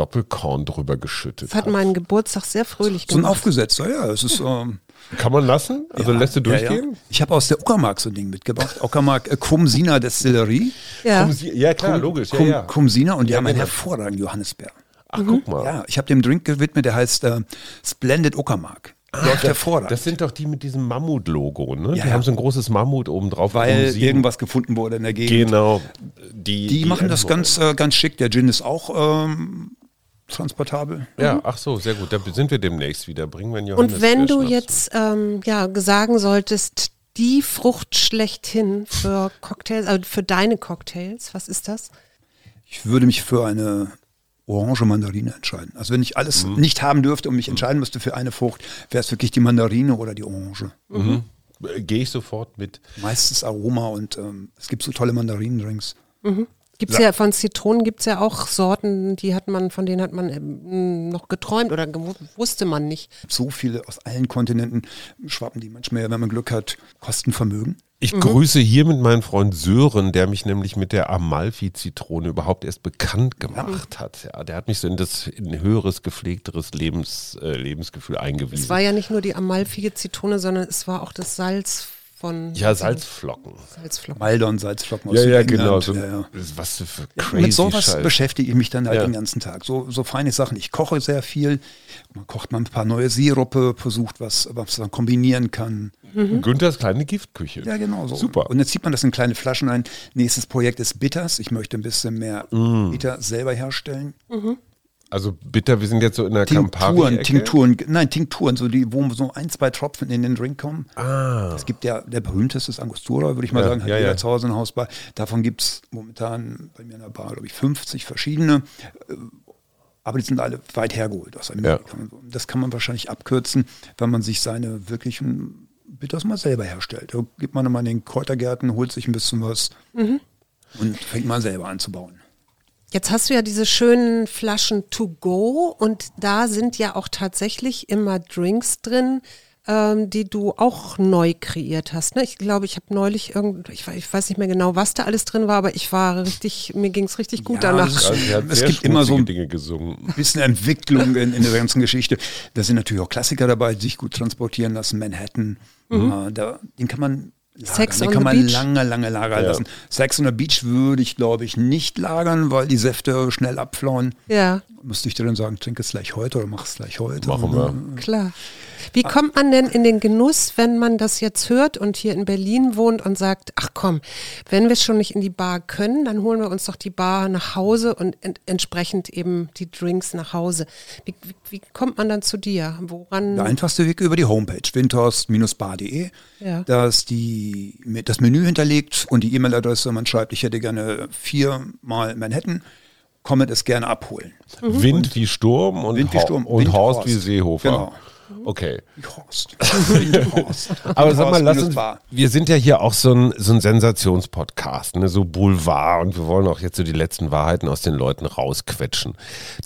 Doppelkorn drüber geschüttet Das hat hat. meinen Geburtstag sehr fröhlich So ein gemacht. Aufgesetzter, ja. Es ist, ähm, Kann man lassen? Also lässt du ja, ja. durchgehen? Ich habe aus der Uckermark so ein Ding mitgebracht. Uckermark äh, Kumsina Destillerie. Ja. Ja, klar, logisch. Ja, Kum, ja. Kumsina und die Ja, haben einen genau. hervorragenden Johannisbeer. Ach, guck mal. Ja, ich habe dem Drink gewidmet, der heißt äh, Splendid Uckermark. läuft hervorragend. Das sind doch die mit diesem Mammut-Logo, ne? Ja, die ja. haben so ein großes Mammut oben drauf. weil irgendwas gefunden wurde in der Gegend. Genau. Die, Die, machen das ganz, äh, ganz schick. Der Gin ist auch ähm, transportabel. Ja, ach so, sehr gut. Da sind wir demnächst wieder. Bringen wir Johannes Und wenn du jetzt ähm, ja, sagen solltest, die Frucht schlechthin für Cocktails, also für deine Cocktails, was ist das? Ich würde mich für eine orange Mandarine entscheiden. Also wenn ich alles nicht haben dürfte und mich entscheiden müsste für eine Frucht, wäre es wirklich die Mandarine oder die Orange. mit. Äh, Gehe ich sofort mit. Meistens Aroma und ähm, es gibt so tolle Mandarinendrinks. Gibt es ja. von Zitronen gibt es ja auch Sorten, die hat man, von denen hat man ähm, noch geträumt oder wusste man nicht. So viele aus allen Kontinenten schwappen die manchmal, wenn man Glück hat, kosten Vermögen. Ich grüße hier mit meinem Freund Sören, der mich nämlich mit der Amalfi-Zitrone überhaupt erst bekannt gemacht hat. Ja, der hat mich so in das in ein höheres, gepflegteres Lebens, äh, Lebensgefühl eingewiesen. Es war ja nicht nur die amalfige Zitrone, sondern es war auch das Salz von ja, Salzflocken. Salzflocken. Malder und Salzflocken aus Ja, ja, genau. So, Ja, ja. Was für crazy Mit sowas Scheiß. beschäftige ich mich dann halt Ja. den ganzen Tag. So, so feine Sachen. Ich koche sehr viel. Man kocht mal ein paar neue Sirupe, versucht was, was man kombinieren kann. Günthers kleine Giftküche. Ja, genau so. Super. Und jetzt zieht man das in kleine Flaschen ein. Nächstes Projekt ist Bitters. Ich möchte ein bisschen mehr Mm. Bitter selber herstellen. Also bitter, wir sind jetzt so in der Tinkturen, Campari-Ecke. Tinkturen, nein, Tinkturen, so die, wo so ein, zwei Tropfen in den Drink kommen. Ah. Es gibt ja, der berühmteste ist Angostura, würde ich mal Ja, sagen, hat ja, jeder ja. zu Hause eine Hausbar. Davon gibt es momentan bei mir in der Bar, glaube ich, 50 verschiedene. Äh, Aber die sind alle weit hergeholt aus Amerika. Das kann man wahrscheinlich abkürzen, wenn man sich seine wirklichen Bitters mal selber herstellt. Da geht man immer in den Kräutergärten, holt sich ein bisschen was und fängt mal selber an zu bauen. Jetzt hast du ja diese schönen Flaschen to go und da sind ja auch tatsächlich immer Drinks drin, ähm, die du auch neu kreiert hast. Ne? Ich glaube, ich habe neulich irgend, ich, ich weiß nicht mehr genau, was da alles drin war, aber ich war richtig, mir ging es richtig gut Ja, danach. Also, Es gibt immer so ein- Dinge gesungen. bisschen Entwicklung in, in der ganzen Geschichte. Da sind natürlich auch Klassiker dabei, die sich gut transportieren lassen. Manhattan, äh, da, den kann man lagern. Sex den on kann man Beach? lange, lange lagern Ja. lassen. Sex on the Beach würde ich, glaube ich, nicht lagern, weil die Säfte schnell abflauen. Ja, Müsste ich dir dann sagen, trink es gleich heute oder mach es gleich heute. Machen wir. klar. Wie kommt man denn in den Genuss, wenn man das jetzt hört und hier in Berlin wohnt und sagt, ach komm, wenn wir schon nicht in die Bar können, dann holen wir uns doch die Bar nach Hause und ent entsprechend eben die Drinks nach Hause. Wie, wie, wie kommt man dann zu dir? Woran? Der einfachste Weg über die Homepage windhorst-bar.de. Ja. Da ist die, das Menü hinterlegt und die E-Mail-Adresse. Man schreibt, ich hätte gerne viermal Manhattan. Kommet es gerne abholen. Wind wie Sturm und, Wind wie Sturm, und Wind Horst Horst. wie Seehofer. Genau. Okay. Horst. (laughs) Windhorst. Aber sag mal, lass uns, wir sind ja hier auch so ein, so ein Sensationspodcast, ne? so Boulevard und wir wollen auch jetzt so die letzten Wahrheiten aus den Leuten rausquetschen.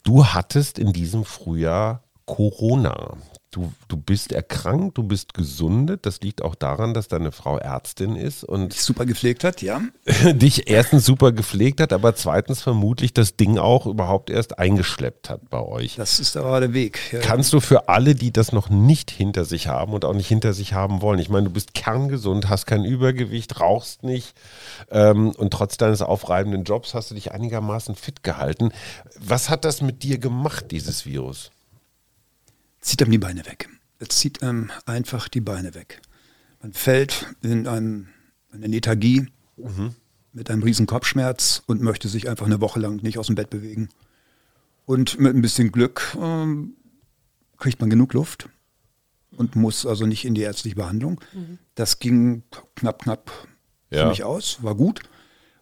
Du hattest in diesem Frühjahr Corona. Du, du bist erkrankt, du bist gesundet. Das liegt auch daran, dass deine Frau Ärztin ist und Dich super gepflegt hat, ja. (laughs) dich erstens super gepflegt hat, aber zweitens vermutlich das Ding auch überhaupt erst eingeschleppt hat bei euch. Das ist aber der Weg. Ja. Kannst du für alle, die das noch nicht hinter sich haben und auch nicht hinter sich haben wollen, ich meine, du bist kerngesund, hast kein Übergewicht, rauchst nicht ähm, und trotz deines aufreibenden Jobs hast du dich einigermaßen fit gehalten. Was hat das mit dir gemacht, dieses Virus? Zieht einem die Beine weg. Es zieht einem einfach die Beine weg. Man fällt in einem, eine Lethargie mit einem riesen Kopfschmerz und möchte sich einfach eine Woche lang nicht aus dem Bett bewegen. Und mit ein bisschen Glück ähm, kriegt man genug Luft und muss also nicht in die ärztliche Behandlung. Das ging knapp, knapp Ja. für mich aus, war gut.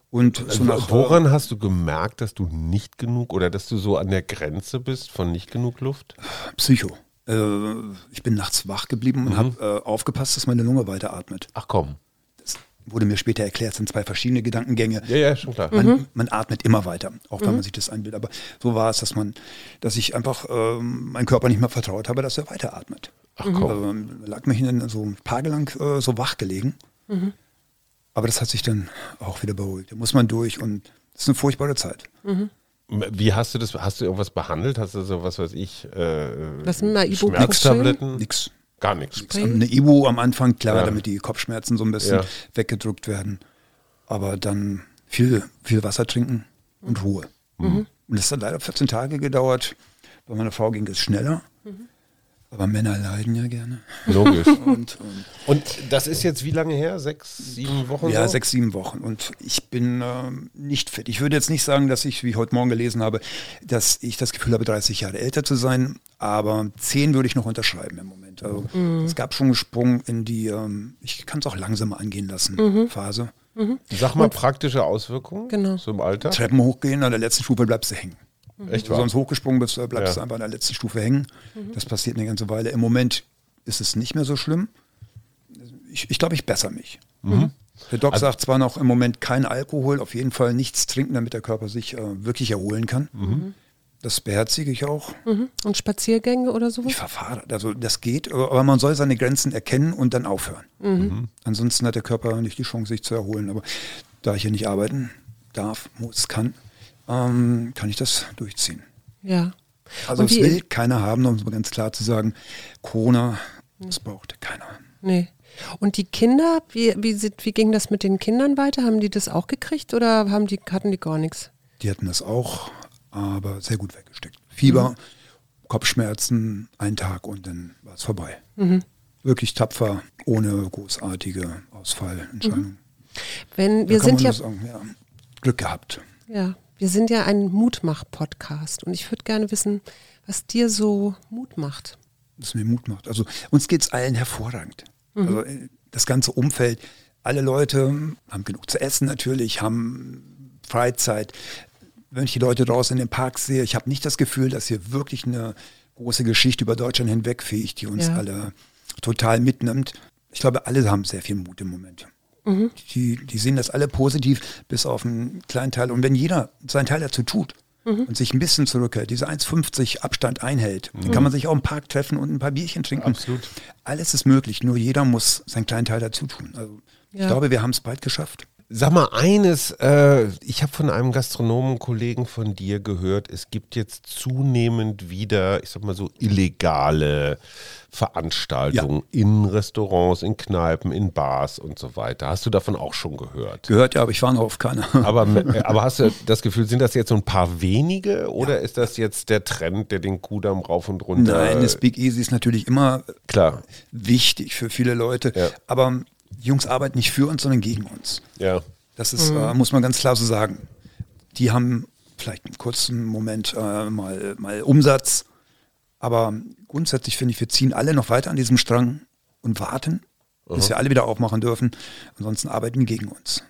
Und so nach, Woran hast du gemerkt, dass du nicht genug oder dass du so an der Grenze bist von nicht genug Luft? Psycho. Äh, ich bin nachts wach geblieben und habe äh, aufgepasst, dass meine Lunge weiteratmet. Ach komm. Das wurde mir später erklärt, es sind zwei verschiedene Gedankengänge. Ja, ja, schon klar. Man, man atmet immer weiter, auch wenn man sich das einbildet. Aber so war es, dass man, dass ich einfach ähm, meinem Körper nicht mehr vertraut habe, dass er weiteratmet. Ach komm. Ähm, lag mich in so ein paar lang äh, so wach gelegen. Aber das hat sich dann auch wieder beruhigt. Da muss man durch und das ist eine furchtbare Zeit. Wie hast du das? Hast du irgendwas behandelt? Hast du so was weiß ich? Äh, Was mit einer Ibuprofen? Schmerztabletten? Nix. Gar nichts. Eine Ibu am Anfang, klar, Ja. damit die Kopfschmerzen so ein bisschen Ja. weggedrückt werden. Aber dann viel, viel Wasser trinken und Ruhe. Und das hat leider 14 Tage gedauert. Bei meiner Frau ging es schneller. Aber Männer leiden ja gerne. Logisch. (laughs) Und, ähm, Und das ist jetzt wie lange her? Sechs, sieben Wochen? ja, so? sechs, sieben Wochen. Und ich bin ähm, nicht fit. Ich würde jetzt nicht sagen, dass ich, wie ich heute Morgen gelesen habe, dass ich das Gefühl habe, 30 Jahre älter zu sein. Aber zehn würde ich noch unterschreiben im Moment. Also es gab schon einen Sprung in die, ähm, ich kann es auch langsamer angehen lassen, Phase. Sag mal praktische Auswirkungen Genau. so im Alter. Treppen hochgehen, an der letzten Stufe bleibst du hängen. Echt Wenn du wahr? sonst hochgesprungen bist, äh, bleibst Ja. du einfach an der letzten Stufe hängen. Das passiert eine ganze Weile. Im Moment ist es nicht mehr so schlimm. Ich, ich glaube, ich bessere mich. Mhm. Der Doc sagt zwar noch im Moment kein Alkohol, auf jeden Fall nichts trinken, damit der Körper sich äh, wirklich erholen kann. Mhm. Das beherzige ich auch. Mhm. Und Spaziergänge oder sowas? Ich verfahre. Also das geht, aber man soll seine Grenzen erkennen und dann aufhören. Mhm. Ansonsten hat der Körper nicht die Chance, sich zu erholen. Aber da ich hier nicht arbeiten darf, muss, kann, ähm, kann ich das durchziehen. Ja. Also Und es will keiner haben, um es mal ganz klar zu sagen. Corona, das braucht keiner. Nee. Und die Kinder, wie, wie, wie ging das mit den Kindern weiter? Haben die das auch gekriegt oder haben die, hatten die gar nichts? Die hatten das auch, aber sehr gut weggesteckt. Fieber, Kopfschmerzen, ein Tag und dann war es vorbei. Wirklich tapfer, ohne großartige Ausfallentscheidung. Wenn Da wir sind ja, sagen, ja, Glück gehabt. ja, wir sind ja ein Mutmach-Podcast und ich würde gerne wissen, was dir so Mut macht. das mir Mut macht. Also uns geht es allen hervorragend. Also äh, das ganze Umfeld, alle Leute haben genug zu essen natürlich, haben Freizeit. Wenn ich die Leute draußen in den Parks sehe, ich habe nicht das Gefühl, dass hier wirklich eine große Geschichte über Deutschland hinwegfegt, die uns Ja. alle total mitnimmt. Ich glaube, alle haben sehr viel Mut im Moment. Die, die sehen das alle positiv, bis auf einen kleinen Teil. Und wenn jeder seinen Teil dazu tut und sich ein bisschen zurückhält, diese 1,50 Abstand einhält, dann kann man sich auch im Park treffen und ein paar Bierchen trinken. Absolut. Alles ist möglich, nur jeder muss seinen kleinen Teil dazu tun. Also Ja. ich glaube, wir haben es bald geschafft. Sag mal eines, äh, ich habe von einem Gastronomenkollegen von dir gehört, es gibt jetzt zunehmend wieder, ich sag mal so, illegale Veranstaltungen in Restaurants, in Kneipen, in Bars und so weiter. Hast du davon auch schon gehört? Gehört ja, aber ich war noch auf keiner. Aber, äh, aber hast du (laughs) das Gefühl, sind das jetzt so ein paar wenige oder ist das jetzt der Trend, der den Kudamm rauf und runter? Nein, das Big Easy ist natürlich immer Klar, wichtig für viele Leute, Ja. aber die Jungs arbeiten nicht für uns, sondern gegen uns. ja. Das ist, äh, muss man ganz klar so sagen. Die haben vielleicht einen kurzen Moment äh, mal, mal Umsatz, aber grundsätzlich finde ich, wir ziehen alle noch weiter an diesem Strang und warten, bis wir alle wieder aufmachen dürfen. Ansonsten arbeiten die gegen uns.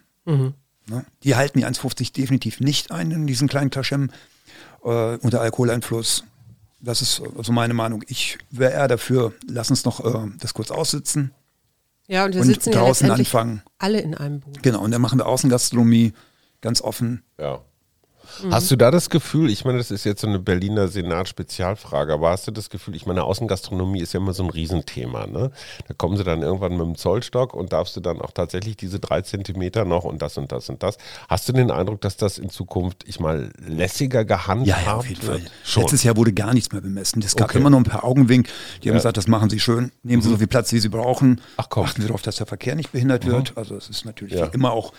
Ne? Die halten die 1,50 definitiv nicht ein in diesen kleinen Taschen äh, unter Alkoholeinfluss. Das ist also meine Meinung. Ich wäre eher dafür, lass uns noch äh, das kurz aussitzen. Ja, und wir Und sitzen ja draußen letztendlich anfangen. alle in einem Boot. Genau, und dann machen wir Außengastronomie ganz offen. Ja. Hast du da das Gefühl, ich meine, das ist jetzt so eine Berliner Senat-Spezialfrage, aber hast du das Gefühl, ich meine, Außengastronomie ist ja immer so ein Riesenthema, ne? Da kommen sie dann irgendwann mit dem Zollstock und darfst du dann auch tatsächlich diese drei Zentimeter noch und das und das und das. Hast du den Eindruck, dass das in Zukunft, ich mal, lässiger gehandhabt wird? Schon. Letztes Jahr wurde gar nichts mehr bemessen. Es gab Okay. immer noch ein paar Augenwink. Die haben Ja. gesagt, das machen sie schön. Nehmen sie so viel Platz, wie sie brauchen. Ach komm. Achten wir darauf, dass der Verkehr nicht behindert wird. Also es ist natürlich Ja. immer auch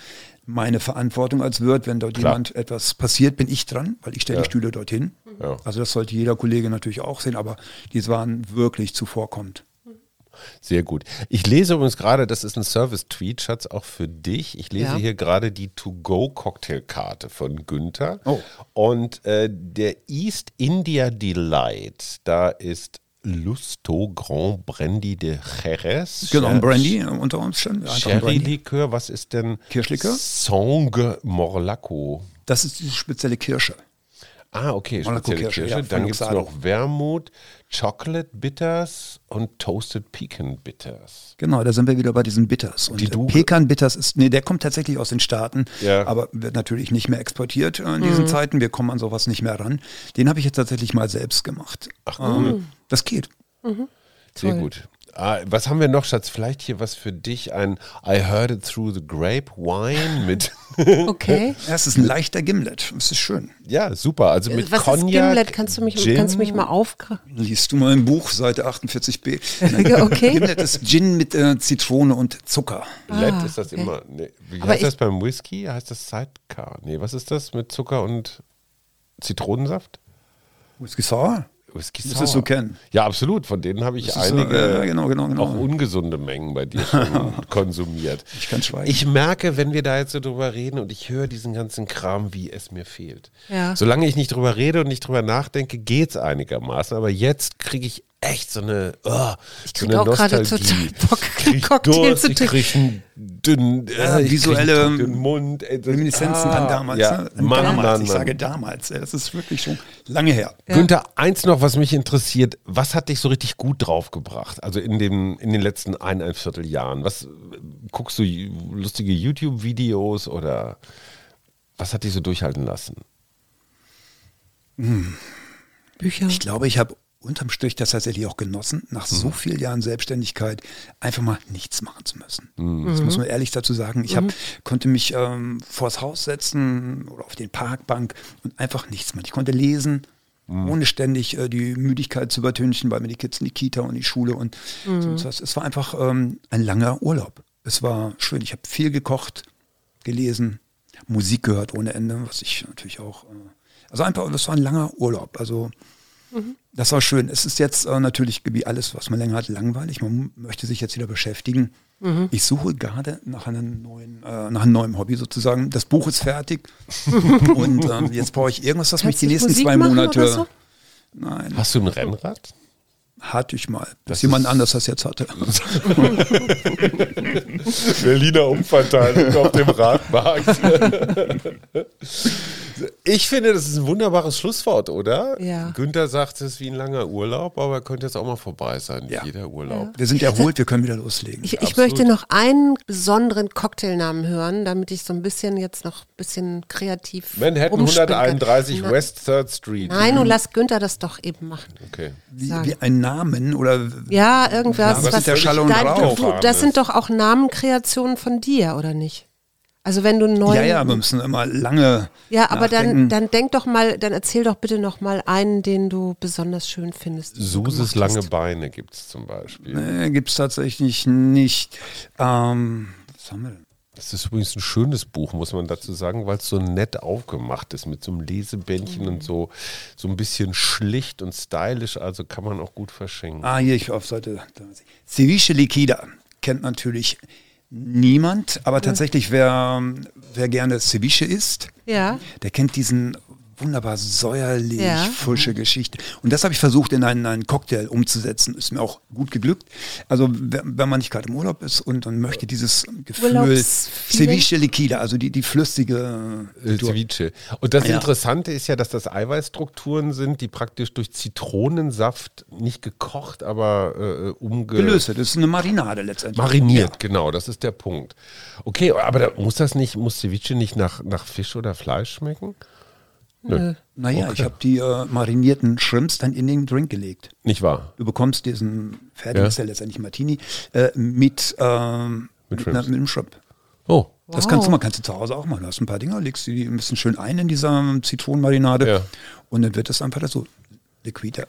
meine Verantwortung als Wirt. Wenn dort Klar. jemand etwas passiert, bin ich dran, weil ich stelle die Stühle dorthin. Ja. Also das sollte jeder Kollege natürlich auch sehen, aber die waren wirklich zuvorkommend. Sehr gut. Ich lese übrigens gerade, das ist ein Service-Tweet, Schatz, auch für dich. Ich lese Ja. hier gerade die To-Go-Cocktailkarte von Günther. Oh. Und äh, der East India Delight, da ist Lusto Grand Brandy de Jerez. Genau, Brandy äh, unter Brandy. Sherry-Likör, was ist denn? Kirschlikör? Sangue Morlacco. Das ist die spezielle Kirsche. Ah, okay, Monaco spezielle Kirsche, Kirsche. ja, Dann gibt es noch Wermut, Chocolate Bitters und Toasted Pecan Bitters. Genau, da sind wir wieder bei diesen Bitters. Und Die du- Pekan Bitters ist, nee, der kommt tatsächlich aus den Staaten, Ja. aber wird natürlich nicht mehr exportiert in diesen Zeiten. Wir kommen an sowas nicht mehr ran. Den habe ich jetzt tatsächlich mal selbst gemacht. Ach, ähm, das geht. Sehr Toll. gut. Ah, was haben wir noch, Schatz? Vielleicht hier was für dich, ein I Heard It Through the Grapevine mit, (laughs) Okay. Ja, es ist ein leichter Gimlet. Das ist schön. ja, super, also mit Was Cognac, ist Gimlet? Kannst du mich, Gin. kannst du mich mal aufgreifen? Liest du mal im Buch, Seite 48b. (laughs) Okay. Gimlet ist Gin mit äh, Zitrone und Zucker. Let Ah, ist das okay. immer, nee, wie Aber heißt das beim Whisky? Heißt das Sidecar? Nee, was ist das mit Zucker und Zitronensaft? Whisky Sour? Whisky Müsstest du Sour. kennen. Ja, absolut. Von denen habe ich einige ja, genau, genau, genau. auch ungesunde Mengen bei dir schon (laughs) konsumiert. Ich kann schweigen. Ich merke, wenn wir da jetzt so drüber reden und ich höre diesen ganzen Kram, wie es mir fehlt. Ja. Solange ich nicht drüber rede und nicht drüber nachdenke, geht es einigermaßen. Aber jetzt kriege ich echt so eine, oh, Ich so krieg eine auch gerade total Bock, krieg Cocktail Durst, zu ich trinken. krieg einen dünnen, Ja, äh, ich visuelle krieg einen trockenen Mund. ey, das- Reminiszenzen ah, an damals. Ja, ne? An Mann, damals. Mann, ich Mann. sage damals. ey, Das ist wirklich schon lange her. Günther, eins noch, was mich interessiert, was hat dich so richtig gut draufgebracht? Also in, dem, in den letzten eineinviertel Jahren. Was guckst du lustige YouTube-Videos oder was hat dich so durchhalten lassen? Bücher. Ich glaube, ich habe unterm Strich das tatsächlich auch genossen, nach so vielen Jahren Selbstständigkeit einfach mal nichts machen zu müssen. Das muss man ehrlich dazu sagen. Ich hab, konnte mich ähm, vors Haus setzen oder auf den Parkbank und einfach nichts machen. Ich konnte lesen, ohne ständig äh, die Müdigkeit zu übertünchen, weil mir die Kids in die Kita und die Schule und sonst was. Es war einfach ähm, ein langer Urlaub. Es war schön. Ich habe viel gekocht, gelesen, Musik gehört ohne Ende, was ich natürlich auch. Äh, also einfach, das war ein langer Urlaub. Also das war schön. Es ist jetzt äh, natürlich wie alles, was man länger hat, langweilig. Man möchte sich jetzt wieder beschäftigen. Ich suche gerade nach einem neuen, äh, nach einem neuen Hobby sozusagen. Das Buch ist fertig (laughs) und ähm, jetzt brauche ich irgendwas, was mich Kannst die du nächsten Musik zwei Monate. so? Nein, Hast du ein Rennrad? Hatte ich mal. Dass Das jemand anders das jetzt hatte. (laughs) Berliner Umverteilung auf dem Radmarkt. (laughs) Ich finde, das ist ein wunderbares Schlusswort, oder? Ja. Günther sagt, es ist wie ein langer Urlaub, aber könnte jetzt auch mal vorbei sein, Ja. jeder Urlaub. Wir sind erholt, wir können wieder loslegen. Ich, ich möchte noch einen besonderen Cocktailnamen hören, damit ich so ein bisschen jetzt noch ein bisschen kreativ Manhattan rumspinnen kann. 131 Na- West 3rd Street. Nein, nun lass Günther das doch eben machen. Okay. wie, wie ein Namen oder Ja, irgendwas. Ja, was ist der Schall und Rauch? du, das sind doch auch Namenkreationen von dir, oder nicht? Also wenn du neuen. ja, ja, wir müssen immer lange. Ja, aber dann, nachdenken. dann denk doch mal, dann erzähl doch bitte noch mal einen, den du besonders schön findest. Suses lange hast. Beine gibt es zum Beispiel. Nee, gibt es tatsächlich nicht. Ähm, was haben wir denn? Das ist übrigens ein schönes Buch, muss man dazu sagen, weil es so nett aufgemacht ist mit so einem Lesebändchen und so, so ein bisschen schlicht und stylisch, also kann man auch gut verschenken. Ah, hier, ich auf Seite 30. Ceviche Liquida kennt natürlich niemand, aber tatsächlich, wer, wer gerne Ceviche isst, Ja. der kennt diesen wunderbar säuerlich, Ja. frische Geschichte. Und das habe ich versucht in einen, einen Cocktail umzusetzen. Ist mir auch gut geglückt. Also wenn, man nicht gerade im Urlaub ist und, und möchte dieses Gefühl. Ceviche Liquida, also die, die flüssige Äh, Ceviche. Und das Ja. Interessante ist ja, dass das Eiweißstrukturen sind, die praktisch durch Zitronensaft nicht gekocht, aber äh, umge gelöst. Das ist eine Marinade letztendlich. mariniert. Genau, das ist der Punkt. Okay, aber da, muss das nicht, muss Ceviche nicht nach, nach Fisch oder Fleisch schmecken? Nö. Naja, Okay. ich habe die äh, marinierten Shrimps dann in den Drink gelegt. Nicht wahr? Du bekommst diesen fertigen, Ja. ist ja letztendlich Martini, äh, mit, ähm, Mit mit, einer- mit einem Shrimp. Oh, Das Wow. kannst du mal, kannst du zu Hause auch machen. Du hast ein paar Dinger, legst die ein bisschen schön ein in dieser Zitronenmarinade Ja. und dann wird es einfach so liquider.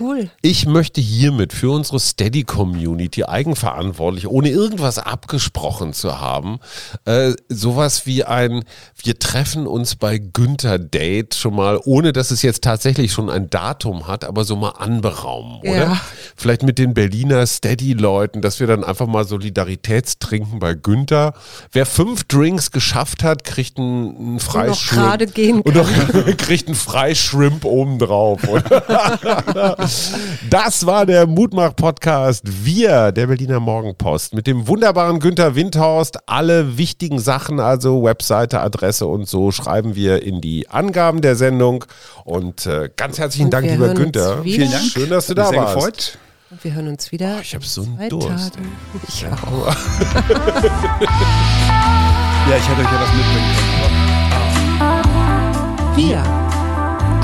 Cool. Ich möchte hiermit für unsere Steady-Community eigenverantwortlich, ohne irgendwas abgesprochen zu haben, äh, sowas wie ein, wir treffen uns bei Günther Date schon mal, ohne dass es jetzt tatsächlich schon ein Datum hat, aber so mal anberaumen, oder? Ja. Vielleicht mit den Berliner Steady-Leuten, dass wir dann einfach mal Solidaritätstrinken bei Günther. Wer fünf Drinks geschafft hat, kriegt einen, einen Freischrimp. gerade gehen Und noch, (laughs) kriegt einen Freischrimp obendrauf. oder? (laughs) Das war der Mutmach-Podcast. Wir, der Berliner Morgenpost, mit dem wunderbaren Günther Windhorst. Alle wichtigen Sachen, also Webseite, Adresse und so, schreiben wir in die Angaben der Sendung. Und äh, ganz herzlichen Und Dank, lieber Günther. Vielen Dank. Schön, dass du da warst. gefreut. Und wir hören uns wieder. Oh, ich hab so einen Durst. Tagen. Ich auch. (laughs) Ja, ich hätte euch ja was mitbringen können. Wir.